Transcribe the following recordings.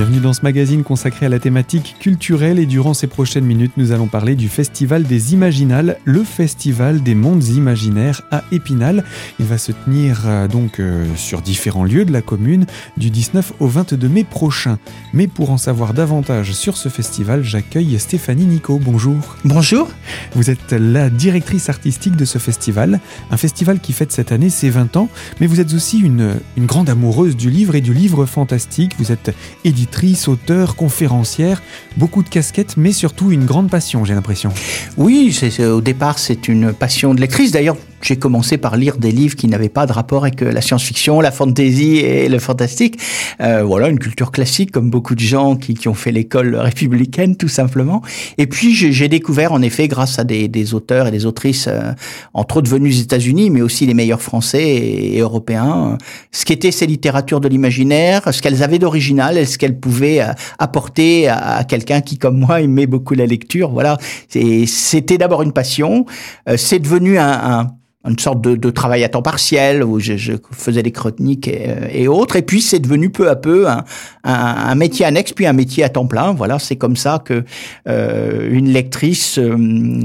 Bienvenue dans ce magazine consacré à la thématique culturelle et durant ces prochaines minutes, nous allons parler du Festival des Imaginales, le Festival des mondes imaginaires à Épinal. Il va se tenir euh, donc euh, sur différents lieux de la commune du 19 au 22 mai prochain. Mais pour en savoir davantage sur ce festival, j'accueille Stéphanie Nico. Bonjour. Bonjour. Vous êtes la directrice artistique de ce festival, un festival qui fête cette année ses 20 ans, mais vous êtes aussi une, une grande amoureuse du livre et du livre fantastique. Vous êtes éditrice, auteur, conférencière, beaucoup de casquettes, mais surtout une grande passion, j'ai l'impression. Oui, au départ, c'est une passion de lectrice. D'ailleurs, j'ai commencé par lire des livres qui n'avaient pas de rapport avec euh, la science-fiction, la fantasy et le fantastique. Euh, voilà, une culture classique, comme beaucoup de gens qui, qui ont fait l'école républicaine, tout simplement. Et puis, j'ai découvert, en effet, grâce à des, des auteurs et des autrices, euh, entre autres venus des États-Unis, mais aussi les meilleurs français et, européens, ce qu'étaient ces littératures de l'imaginaire, ce qu'elles avaient d'original et ce qu'elles pouvaient euh, apporter à, quelqu'un qui, comme moi, aimait beaucoup la lecture. Voilà, c'était d'abord une passion. Euh, c'est devenu un, un une sorte de, de, travail à temps partiel où je, je faisais des chroniques et, euh, et, autres. Et puis c'est devenu peu à peu un, un, un, métier annexe, puis un métier à temps plein. Voilà, c'est comme ça que euh, une lectrice euh,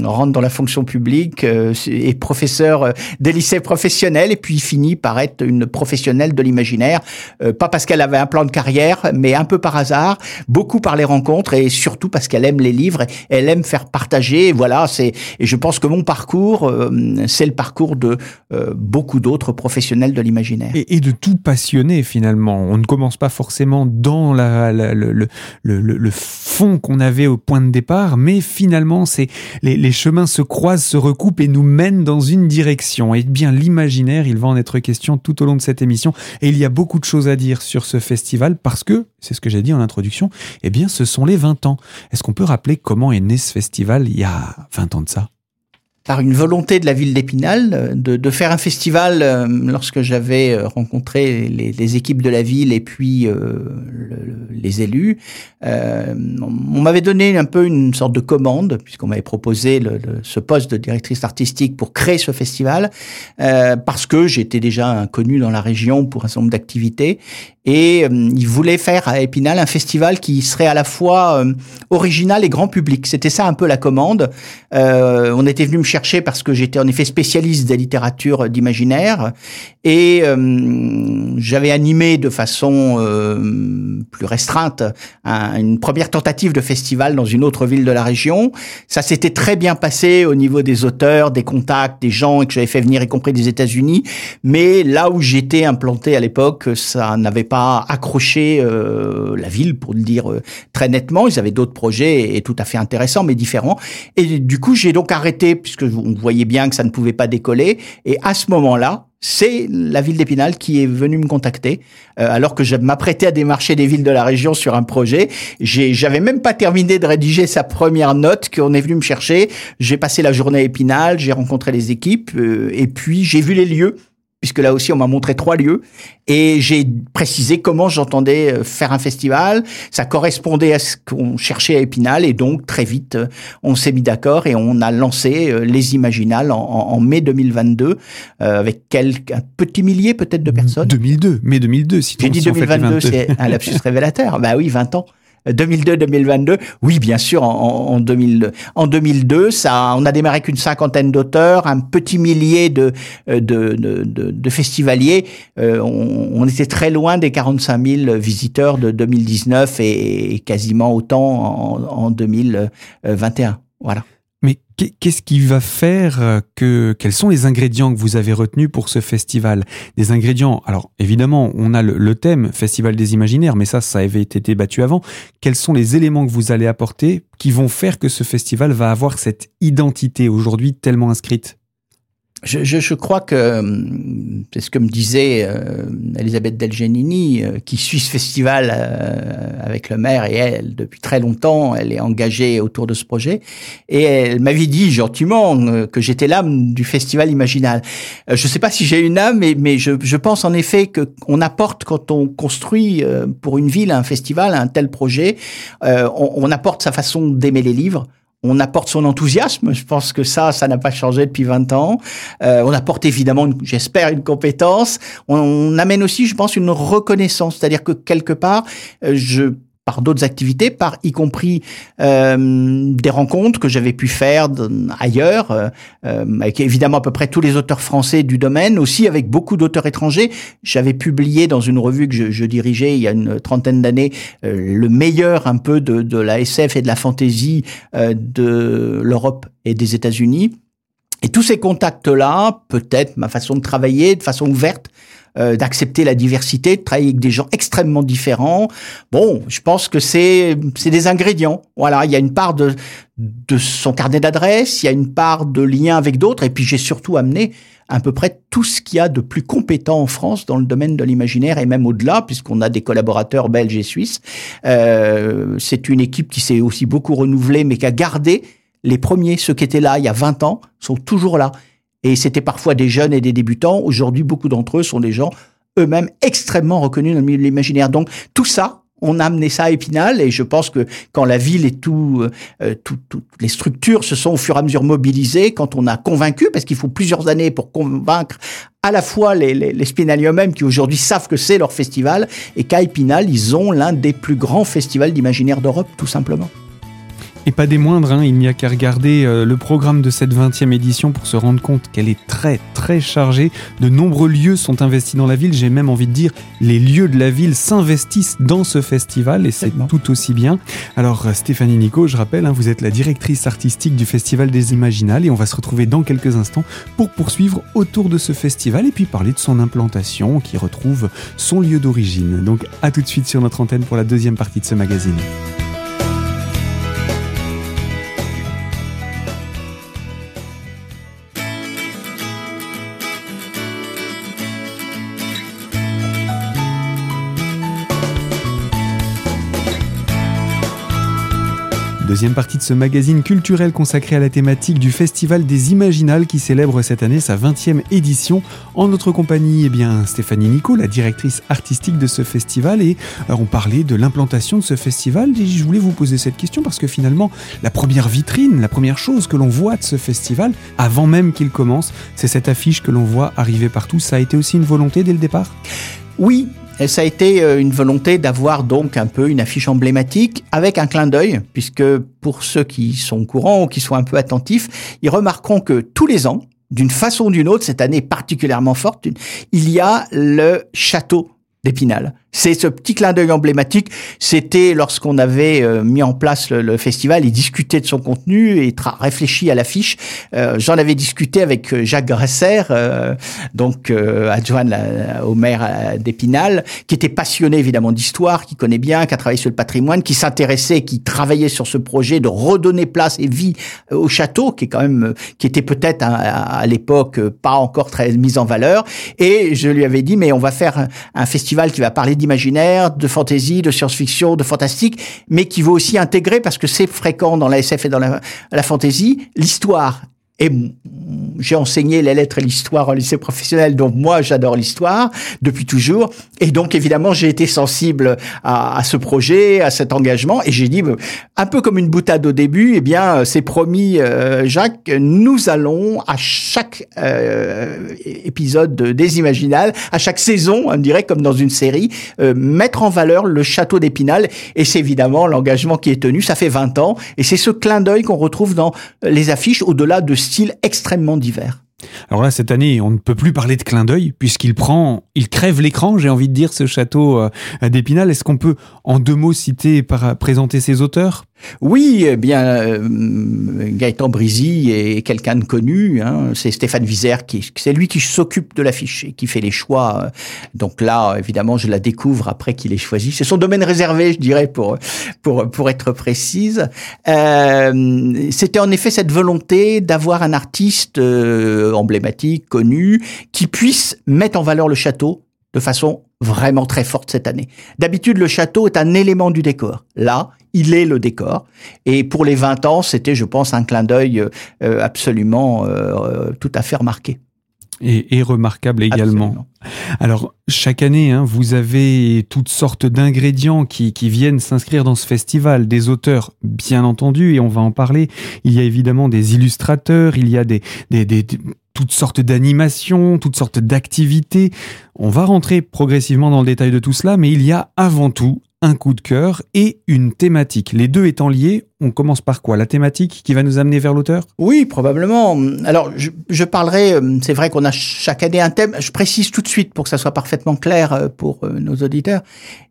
rentre dans la fonction publique, euh, est professeur euh, des lycées professionnels et puis finit par être une professionnelle de l'imaginaire. Euh, pas parce qu'elle avait un plan de carrière, mais un peu par hasard, beaucoup par les rencontres et surtout parce qu'elle aime les livres, elle aime faire partager. Voilà, c'est et je pense que mon parcours, c'est le parcours de euh, beaucoup d'autres professionnels de l'imaginaire. Et, de tout passionné finalement. On ne commence pas forcément dans la, le, le, le, fond qu'on avait au point de départ, mais finalement c'est les, les, chemins se croisent, se recoupent et nous mènent dans une direction. Et bien l'imaginaire, il va en être question tout au long de cette émission. Et il y a beaucoup de choses à dire sur ce festival parce que, c'est ce que j'ai dit en introduction, eh bien ce sont les 20 ans. Est-ce qu'on peut rappeler comment est né ce festival il y a 20 ans de ça? Par une volonté de la ville d'Épinal euh, de, faire un festival euh, lorsque j'avais euh, rencontré les, équipes de la ville et puis le, les élus. On m'avait donné un peu une sorte de commande puisqu'on m'avait proposé ce poste de directrice artistique pour créer ce festival parce que j'étais déjà inconnu dans la région pour un certain nombre d'activités et ils voulaient faire à Épinal un festival qui serait à la fois original et grand public. C'était ça un peu la commande. on était venu me chercher parce que j'étais en effet spécialiste des littératures d'imaginaire et euh, j'avais animé de façon euh, plus restreinte un, une première tentative de festival dans une autre ville de la région. Ça s'était très bien passé au niveau des auteurs, des contacts, des gens que j'avais fait venir, y compris des États-Unis. Mais là où j'étais implanté à l'époque, ça n'avait pas accroché euh, la ville, pour le dire très nettement. Ils avaient d'autres projets et tout à fait intéressants, mais différents. Et du coup, j'ai donc arrêté puisque on voyait bien que ça ne pouvait pas décoller. Et à ce moment-là, c'est la ville d'Épinal qui est venue me contacter euh, alors que je m'apprêtais à démarcher des villes de la région sur un projet. J'avais même pas terminé de rédiger sa première note qu'on est venu me chercher. J'ai passé la journée à Épinal, j'ai rencontré les équipes euh, et puis j'ai vu les lieux puisque là aussi on m'a montré trois lieux et j'ai précisé comment j'entendais euh, faire un festival. Ça correspondait à ce qu'on cherchait à Épinal et donc très vite euh, on s'est mis d'accord et on a lancé euh, les Imaginales en, en mai 2022 avec quelques un petit millier peut-être de personnes. 2002, mai 2002 si J'ai dit 2022, c'est un lapsus révélateur. Bah oui, 20 ans. 2002-2022, oui, bien sûr, en, en, 2000, en 2002, ça, on a démarré qu'une cinquantaine d'auteurs, un petit millier de, de, de, de, de festivaliers. Euh, on, on, était très loin des 45 000 visiteurs de 2019 et, et quasiment autant en, en 2021. Voilà. Qu'est-ce qui va faire que quels sont les ingrédients que vous avez retenus pour ce festival? Des ingrédients. Alors évidemment, on a le, le, thème Festival des Imaginaires, mais ça, ça avait été débattu avant. Quels sont les éléments que vous allez apporter qui vont faire que ce festival va avoir cette identité aujourd'hui tellement inscrite? Je, je, je, crois que euh, c'est ce que me disait euh, Elisabeth Delgenini, euh, qui suit ce festival euh, avec le maire et elle depuis très longtemps. Elle est engagée autour de ce projet et elle m'avait dit gentiment euh, que j'étais l'âme du festival imaginal. je ne sais pas si j'ai une âme, mais, mais je, je, pense en effet que on apporte quand on construit pour une ville un festival, un tel projet, on, on apporte sa façon d'aimer les livres on apporte son enthousiasme. Je pense que ça, ça n'a pas changé depuis 20 ans. Euh, on apporte évidemment, j'espère, une compétence. On, amène aussi, je pense, une reconnaissance. C'est-à-dire que quelque part, euh, je par d'autres activités, par y compris euh, des rencontres que j'avais pu faire ailleurs, euh, euh, avec évidemment à peu près tous les auteurs français du domaine, aussi avec beaucoup d'auteurs étrangers. J'avais publié dans une revue que je, je dirigeais il y a une trentaine d'années le meilleur un peu de, de, la SF et de la fantasy de l'Europe et des États-Unis. Et tous ces contacts-là, peut-être ma façon de travailler de façon ouverte, euh, d'accepter la diversité, de travailler avec des gens extrêmement différents. Bon, je pense que c'est c'est des ingrédients. Voilà, il y a une part de de son carnet d'adresses, il y a une part de lien avec d'autres, et puis j'ai surtout amené à peu près tout ce qu'il y a de plus compétent en France dans le domaine de l'imaginaire et même au-delà, puisqu'on a des collaborateurs belges et suisses. Euh, c'est une équipe qui s'est aussi beaucoup renouvelée, mais qui a gardé les premiers, ceux qui étaient là il y a 20 ans, sont toujours là. Et c'était parfois des jeunes et des débutants. Aujourd'hui, beaucoup d'entre eux sont des gens eux-mêmes extrêmement reconnus dans le milieu de l'imaginaire. Donc tout ça, on a amené ça à Épinal et je pense que quand la ville et tout, euh, toutes les structures se sont au fur et à mesure mobilisées, quand on a convaincu, parce qu'il faut plusieurs années pour convaincre à la fois les, les, eux-mêmes qui aujourd'hui savent que c'est leur festival et qu'à Épinal, ils ont l'un des plus grands festivals d'imaginaire d'Europe, tout simplement. Et pas des moindres, hein, il n'y a qu'à regarder euh, le programme de cette 20e édition pour se rendre compte qu'elle est très très chargée. De nombreux lieux sont investis dans la ville, j'ai même envie de dire les lieux de la ville s'investissent dans ce festival et c'est tout aussi bien. Alors euh, Stéphanie Nico, je rappelle, hein, vous êtes la directrice artistique du Festival des Imaginales et on va se retrouver dans quelques instants pour poursuivre autour de ce festival et puis parler de son implantation qui retrouve son lieu d'origine. Donc à tout de suite sur notre antenne pour la deuxième partie de ce magazine. Deuxième partie de ce magazine culturel consacré à la thématique du Festival des Imaginales qui célèbre cette année sa 20e édition. En notre compagnie, eh bien, Stéphanie Nico, la directrice artistique de ce festival. Et on parlait de l'implantation de ce festival. Et je voulais vous poser cette question parce que finalement, la première vitrine, la première chose que l'on voit de ce festival, avant même qu'il commence, c'est cette affiche que l'on voit arriver partout. Ça a été aussi une volonté dès le départ? Oui, et ça a été euh, une volonté d'avoir donc un peu une affiche emblématique avec un clin d'œil, puisque pour ceux qui sont courants ou qui sont un peu attentifs, ils remarqueront que tous les ans, d'une façon ou d'une autre, cette année particulièrement forte, il y a le château d'Épinal. C'est ce petit clin d'œil emblématique. C'était lorsqu'on avait euh, mis en place le, festival et discuté de son contenu et réfléchi à l'affiche. Euh, J'en avais discuté avec euh, Jacques Gresser, euh, donc adjoint au maire d'Épinal, qui était passionné évidemment d'histoire, qui connaît bien, qui a travaillé sur le patrimoine, qui s'intéressait, qui travaillait sur ce projet de redonner place et vie au château, qui est quand même, qui était peut-être à, à l'époque pas encore très mis en valeur. Et je lui avais dit, mais on va faire un festival qui va parler imaginaire, de fantaisie, de science-fiction, de fantastique, mais qui veut aussi intégrer, parce que c'est fréquent dans la SF et dans la, la fantaisie, l'histoire et j'ai enseigné les lettres et l'histoire au lycée professionnel, donc moi j'adore l'histoire depuis toujours. Et donc évidemment j'ai été sensible à, ce projet, à cet engagement, et j'ai dit un peu comme une boutade au début, eh bien c'est promis euh, Jacques, nous allons à chaque euh, épisode des Imaginales, à chaque saison, on dirait comme dans une série, euh, mettre en valeur le château d'Épinal. Et c'est évidemment l'engagement qui est tenu. Ça fait 20 ans, et c'est ce clin d'œil qu'on retrouve dans les affiches au-delà de style extrêmement divers. Alors là, cette année, on ne peut plus parler de clin d'œil puisqu'il prend, il crève l'écran, j'ai envie de dire, ce château euh, d'Épinal. Est-ce qu'on peut, en deux mots, citer, par, présenter ses auteurs? Oui, eh bien, euh, Gaëtan Brisy est quelqu'un de connu. Hein, c'est Stéphane Vizer qui, c'est lui qui s'occupe de l'affiche et qui fait les choix. Donc là, évidemment, je la découvre après qu'il ait choisi. C'est son domaine réservé, je dirais, pour pour pour être précise. Euh, c'était en effet cette volonté d'avoir un artiste euh, emblématique, connu, qui puisse mettre en valeur le château de façon vraiment très forte cette année. D'habitude, le château est un élément du décor. Là, il est le décor. Et pour les 20 ans, c'était, je pense, un clin d'œil euh, absolument euh, tout à fait remarqué. Et, et remarquable également. Absolument. Alors, chaque année, hein, vous avez toutes sortes d'ingrédients qui, qui viennent s'inscrire dans ce festival, des auteurs, bien entendu, et on va en parler. Il y a évidemment des illustrateurs, il y a des, des, des toutes sortes d'animations, toutes sortes d'activités. On va rentrer progressivement dans le détail de tout cela, mais il y a avant tout un coup de cœur et une thématique. Les deux étant liés, on commence par quoi? La thématique qui va nous amener vers l'auteur? Oui, probablement. Alors, je, je parlerai, euh, c'est vrai qu'on a chaque année un thème, je précise tout de suite pour que ça soit parfaitement clair euh, pour euh, nos auditeurs,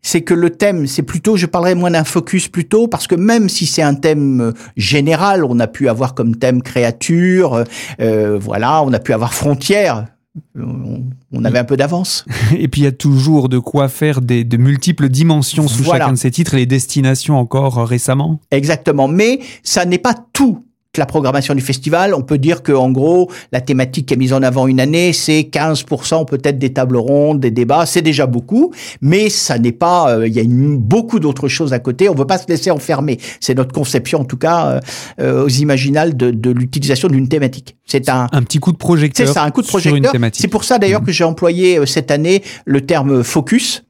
c'est que le thème, c'est plutôt, je parlerai moins d'un focus plutôt, parce que même si c'est un thème général, on a pu avoir comme thème créature, euh, voilà, on a pu avoir frontières, on avait un peu d'avance. Et puis il y a toujours de quoi faire des, de multiples dimensions sous chacun de ces titres et les destinations encore récemment. Exactement, mais ça n'est pas tout la programmation du festival, on peut dire que en gros, la thématique qui est mise en avant une année, c'est 15% peut-être des tables rondes, des débats, c'est déjà beaucoup, mais ça n'est pas, euh, il y a beaucoup d'autres choses à côté. On ne veut pas se laisser enfermer. C'est notre conception, en tout cas, euh, euh, aux imaginales de, de l'utilisation d'une thématique. C'est un, un petit coup de projecteur. C'est ça, un coup de projecteur. C'est pour ça d'ailleurs mmh. que j'ai employé cette année le terme focus,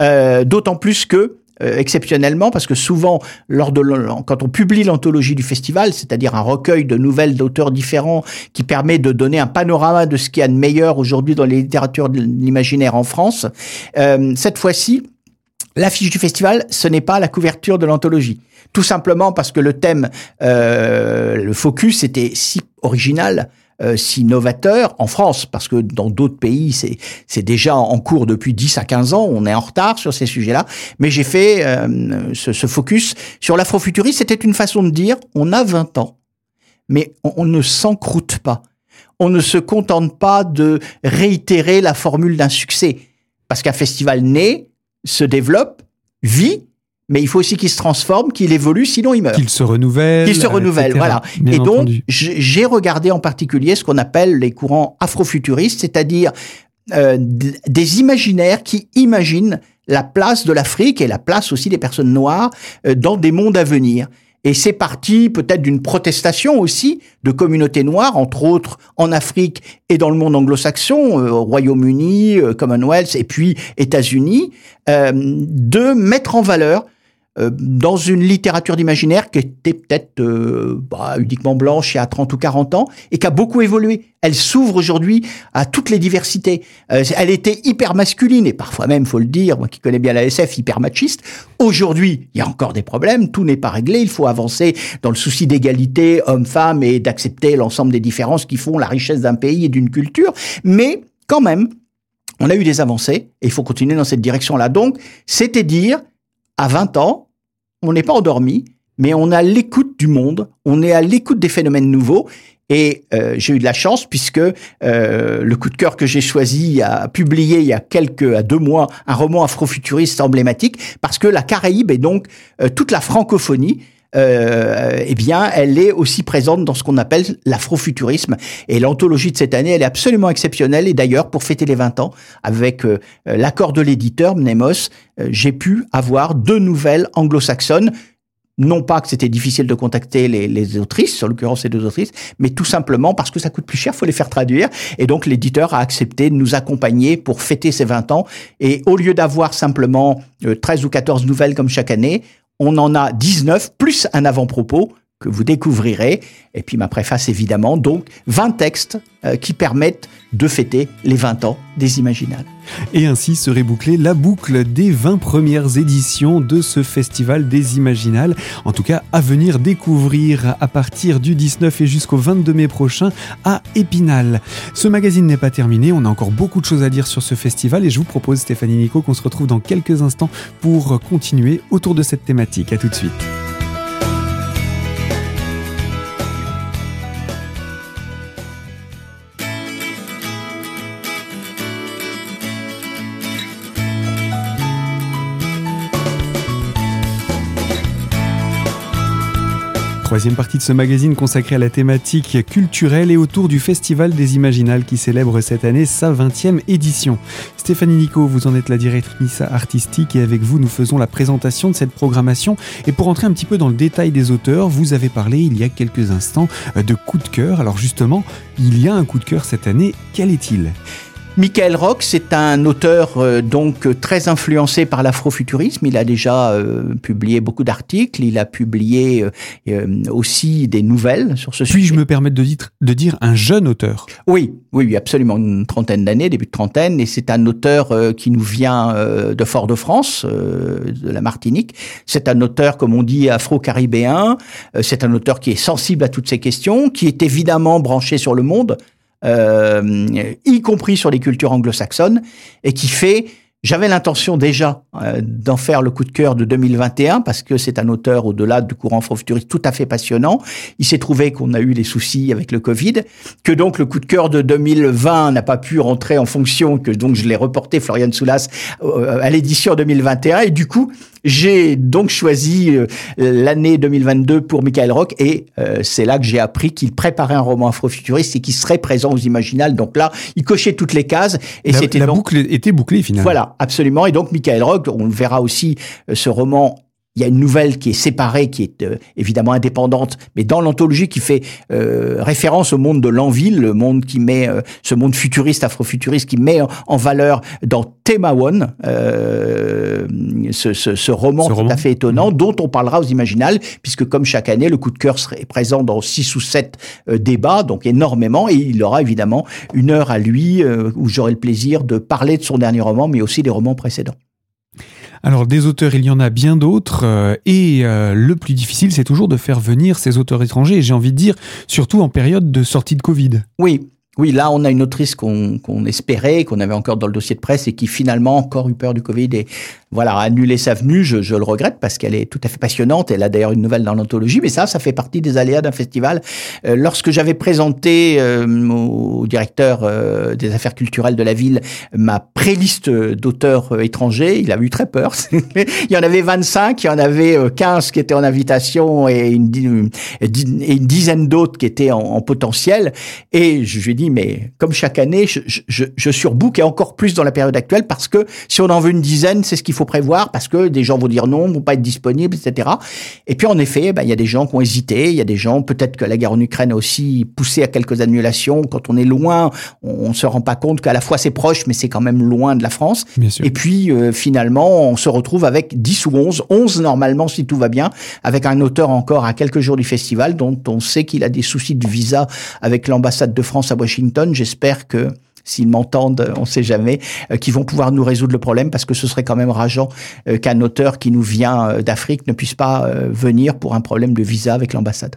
d'autant plus que euh, exceptionnellement parce que souvent, lors de quand on publie l'anthologie du festival, c'est-à-dire un recueil de nouvelles d'auteurs différents qui permet de donner un panorama de ce qu'il y a de meilleur aujourd'hui dans les littératures de l'imaginaire en France, euh, cette fois-ci, l'affiche du festival, ce n'est pas la couverture de l'anthologie. Tout simplement parce que le thème, euh, le focus était si original euh, si novateur en France, parce que dans d'autres pays, c'est, déjà en cours depuis 10 à 15 ans, on est en retard sur ces sujets-là, mais j'ai fait euh, ce, ce, focus sur l'afrofuturisme, c'était une façon de dire, on a 20 ans, mais on, on ne s'encroute pas. On ne se contente pas de réitérer la formule d'un succès, parce qu'un festival naît, se développe, vit, mais il faut aussi qu'il se transforme, qu'il évolue, sinon il meurt. Qu'il se renouvelle. Qu'il se renouvelle, voilà. et donc, j'ai regardé en particulier ce qu'on appelle les courants afrofuturistes, c'est-à-dire euh, des imaginaires qui imaginent la place de l'Afrique et la place aussi des personnes noires euh, dans des mondes à venir. Et c'est parti peut-être d'une protestation aussi de communautés noires, entre autres en Afrique et dans le monde anglo-saxon, euh, Royaume-Uni, euh, Commonwealth et puis États-Unis, euh, de mettre en valeur euh, dans une littérature d'imaginaire qui était peut-être euh, bah, uniquement blanche il y a 30 ou 40 ans et qui a beaucoup évolué. Elle s'ouvre aujourd'hui à toutes les diversités. Euh, elle était hyper masculine et parfois même, faut le dire, moi qui connais bien la SF, hyper machiste. Aujourd'hui, il y a encore des problèmes, tout n'est pas réglé, il faut avancer dans le souci d'égalité homme-femme et d'accepter l'ensemble des différences qui font la richesse d'un pays et d'une culture. Mais quand même, on a eu des avancées et il faut continuer dans cette direction-là. Donc, c'était dire à 20 ans, on n'est pas endormi, mais on a l'écoute du monde, on est à l'écoute des phénomènes nouveaux. Et euh, j'ai eu de la chance puisque euh, le coup de cœur que j'ai choisi a publié il y a quelques à deux mois un roman afrofuturiste emblématique parce que la Caraïbe et donc euh, toute la francophonie euh, eh bien, elle est aussi présente dans ce qu'on appelle l'afrofuturisme. Et l'anthologie de cette année, elle est absolument exceptionnelle. Et d'ailleurs, pour fêter les 20 ans, avec euh, l'accord de l'éditeur Mnemos, euh, j'ai pu avoir deux nouvelles anglo-saxonnes non pas que c'était difficile de contacter les, autrices, sur l'occurrence ces deux autrices, mais tout simplement parce que ça coûte plus cher, faut les faire traduire. Et donc l'éditeur a accepté de nous accompagner pour fêter ses 20 ans. Et au lieu d'avoir simplement 13 ou 14 nouvelles comme chaque année, on en a 19, plus un avant-propos que vous découvrirez, et puis ma préface évidemment, donc 20 textes euh, qui permettent de fêter les 20 ans des Imaginales. Et ainsi serait bouclée la boucle des 20 premières éditions de ce festival des Imaginales, en tout cas à venir découvrir à partir du 19 et jusqu'au 22 mai prochain à Épinal. Ce magazine n'est pas terminé, on a encore beaucoup de choses à dire sur ce festival et je vous propose Stéphanie Nico qu'on se retrouve dans quelques instants pour continuer autour de cette thématique. À tout de suite. Troisième partie de ce magazine consacré à la thématique culturelle et autour du Festival des Imaginales qui célèbre cette année sa 20e édition. Stéphanie Nico, vous en êtes la directrice artistique et avec vous nous faisons la présentation de cette programmation. Et pour entrer un petit peu dans le détail des auteurs, vous avez parlé il y a quelques instants de coup de cœur. Alors justement, il y a un coup de cœur cette année, quel est-il? Michael Rock, c'est un auteur euh, donc très influencé par l'afrofuturisme. Il a déjà euh, publié beaucoup d'articles. Il a publié euh, aussi des nouvelles sur ce sujet. Puis-je me permettre de, dire, de dire un jeune auteur? Oui, oui, absolument, une trentaine d'années, début de trentaine. Et c'est un auteur qui nous vient de Fort-de-France, de la Martinique. C'est un auteur, comme on dit, afro-caribéen. c'est un auteur qui est sensible à toutes ces questions, qui est évidemment branché sur le monde euh, y compris sur les cultures anglo-saxonnes, et qui fait j'avais l'intention déjà euh, d'en faire le coup de cœur de 2021 parce que c'est un auteur au-delà du courant afro-futuriste tout à fait passionnant. Il s'est trouvé qu'on a eu des soucis avec le Covid, que donc le coup de cœur de 2020 n'a pas pu rentrer en fonction, que donc je l'ai reporté Florian Soulas euh, à l'édition 2021 et du coup j'ai donc choisi euh, l'année 2022 pour Michael Rock et c'est là que j'ai appris qu'il préparait un roman afro-futuriste et qu'il serait présent aux Imaginales. Donc là, il cochait toutes les cases et c'était la boucle était bouclée finalement. Voilà absolument. Et donc, Michael Rock, on verra aussi euh, ce roman il y a une nouvelle qui est séparée, qui est euh, évidemment indépendante, mais dans l'anthologie qui fait euh, référence au monde de l'envie, le monde qui met ce monde futuriste, afrofuturiste, qui met en, valeur dans Tema One ce, ce, ce, roman tout à fait étonnant, mmh. dont on parlera aux Imaginales, puisque comme chaque année, le coup de cœur serait présent dans six ou sept débats, donc énormément, et il aura évidemment une heure à lui où j'aurai le plaisir de parler de son dernier roman, mais aussi des romans précédents. Alors des auteurs, il y en a bien d'autres, euh, et euh, le plus difficile, c'est toujours de faire venir ces auteurs étrangers, et j'ai envie de dire, surtout en période de sortie de Covid. Oui, oui, là, on a une autrice qu'on espérait, qu'on avait encore dans le dossier de presse et qui finalement encore eu peur du Covid voilà, a annulé sa venue. Je, je le regrette parce qu'elle est tout à fait passionnante. Elle a d'ailleurs une nouvelle dans l'anthologie, mais ça, ça fait partie des aléas d'un festival. Euh, lorsque j'avais présenté euh, au directeur euh, des affaires culturelles de la ville ma préliste d'auteurs étrangers, il a eu très peur. il y en avait 25, il y en avait 15 qui étaient en invitation et une, et une dizaine d'autres qui étaient en, en potentiel. Et je lui ai dit, mais comme chaque année, je, je, je surbook et encore plus dans la période actuelle parce que si on en veut une dizaine, c'est ce qu'il faut prévoir parce que des gens vont dire non, vont pas être disponibles, etc. Et puis en effet, ben, il y a des gens qui ont hésité, il y a des gens, peut-être que la guerre en Ukraine a aussi poussé à quelques annulations. Quand on est loin, on, ne se rend pas compte qu'à la fois c'est proche, mais c'est quand même loin de la France. Et puis euh, finalement, on se retrouve avec 10 ou 11, 11 normalement si tout va bien, avec un auteur encore à quelques jours du festival dont on sait qu'il a des soucis de visa avec l'ambassade de France à Washington. J'espère que s'ils m'entendent, on ne sait jamais, euh, qu'ils vont pouvoir nous résoudre le problème parce que ce serait quand même rageant euh, qu'un auteur qui nous vient euh, d'Afrique ne puisse pas venir pour un problème de visa avec l'ambassade.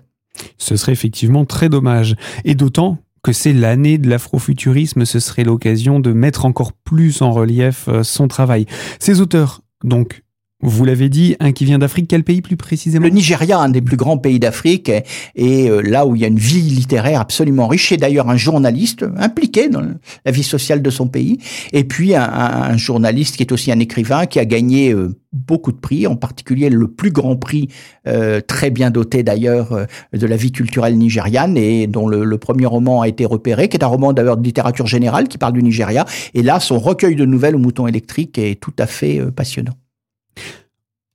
Ce serait effectivement très dommage. Et d'autant que c'est l'année de l'afrofuturisme, ce serait l'occasion de mettre encore plus en relief son travail. Ces auteurs, donc, vous l'avez dit, un qui vient d'Afrique, quel pays plus précisément? Le Nigeria, un des plus grands pays d'Afrique, et euh, là où il y a une vie littéraire absolument riche, et d'ailleurs un journaliste impliqué dans la vie sociale de son pays, et puis un, journaliste qui est aussi un écrivain, qui a gagné euh, beaucoup de prix, en particulier le plus grand prix, euh, très bien doté d'ailleurs, de la vie culturelle nigériane, et dont le, premier roman a été repéré, qui est un roman d'ailleurs de littérature générale, qui parle du Nigeria, et là son recueil de nouvelles au mouton électrique est tout à fait passionnant.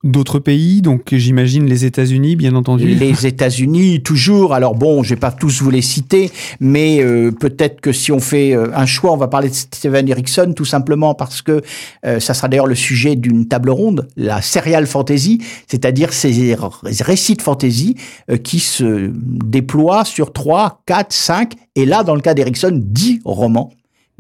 D'autres pays, donc j'imagine les États-Unis, bien entendu. Les États-Unis, toujours. Alors bon, je vais pas tous vous les citer, mais euh, peut-être que si on fait euh, un choix, on va parler de Steven Erickson, tout simplement parce que euh, ça sera d'ailleurs le sujet d'une table ronde, la serial fantasy, c'est-à-dire ces récits de fantasy qui se déploient sur 3, 4, 5, et là, dans le cas d'Erickson, 10 romans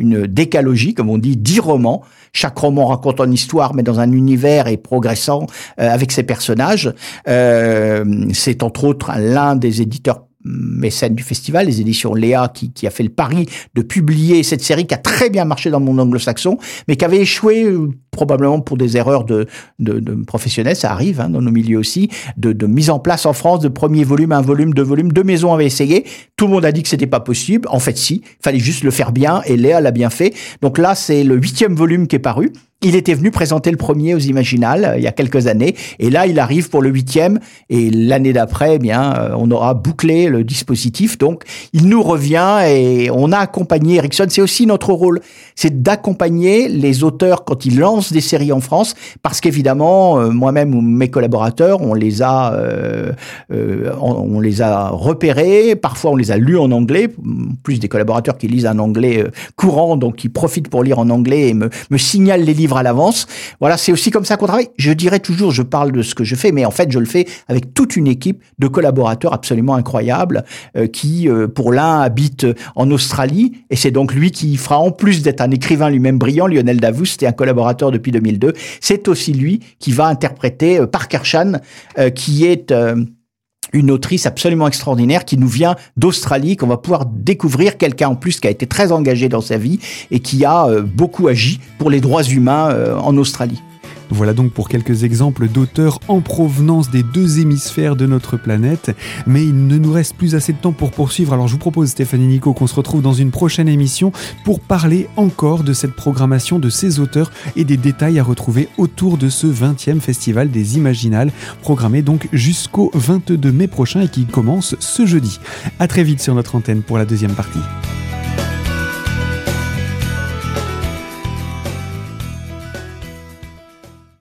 une décalogie, comme on dit, dix romans. Chaque roman raconte une histoire, mais dans un univers et progressant euh, avec ses personnages. Euh, c'est entre autres l'un des éditeurs mécène du festival, les éditions Léa, qui, qui, a fait le pari de publier cette série qui a très bien marché dans le monde anglo-saxon, mais qui avait échoué euh, probablement pour des erreurs de, de, de professionnels, ça arrive hein, dans nos milieux aussi, de, de, mise en place en France de premier volume, un volume, deux volumes, deux maisons avaient essayé, tout le monde a dit que c'était pas possible, en fait si, fallait juste le faire bien, et Léa l'a bien fait. Donc là, c'est le huitième volume qui est paru, Il était venu présenter le premier aux Imaginales euh, il y a quelques années, et là il arrive pour le huitième, et l'année d'après, eh bien, euh, on aura bouclé le dispositif. Donc, il nous revient et on a accompagné Ericsson. C'est aussi notre rôle, c'est d'accompagner les auteurs quand ils lancent des séries en France, parce qu'évidemment, euh, moi-même ou mes collaborateurs, on les a, on, les a repérés. Parfois, on les a lus en anglais, plus des collaborateurs qui lisent un anglais courant, donc qui profitent pour lire en anglais et me, me signalent les livres à l'avance. Voilà, c'est aussi comme ça qu'on travaille. Je dirais toujours, je parle de ce que je fais, mais en fait, je le fais avec toute une équipe de collaborateurs absolument incroyables euh, qui, euh, pour l'un, habite en Australie et c'est donc lui qui fera, en plus d'être un écrivain lui-même brillant, Lionel Davous, c'était un collaborateur depuis 2002, c'est aussi lui qui va interpréter euh, Parker Chan, qui est une autrice absolument extraordinaire qui nous vient d'Australie, qu'on va pouvoir découvrir, quelqu'un en plus qui a été très engagé dans sa vie et qui a euh, beaucoup agi pour les droits humains euh, en Australie. Voilà donc pour quelques exemples d'auteurs en provenance des deux hémisphères de notre planète. Mais il ne nous reste plus assez de temps pour poursuivre. Alors je vous propose, Stéphanie Nico, qu'on se retrouve dans une prochaine émission pour parler encore de cette programmation, de ces auteurs et des détails à retrouver autour de ce 20e Festival des Imaginales, programmé donc jusqu'au 22 mai prochain et qui commence ce jeudi. A très vite sur notre antenne pour la deuxième partie.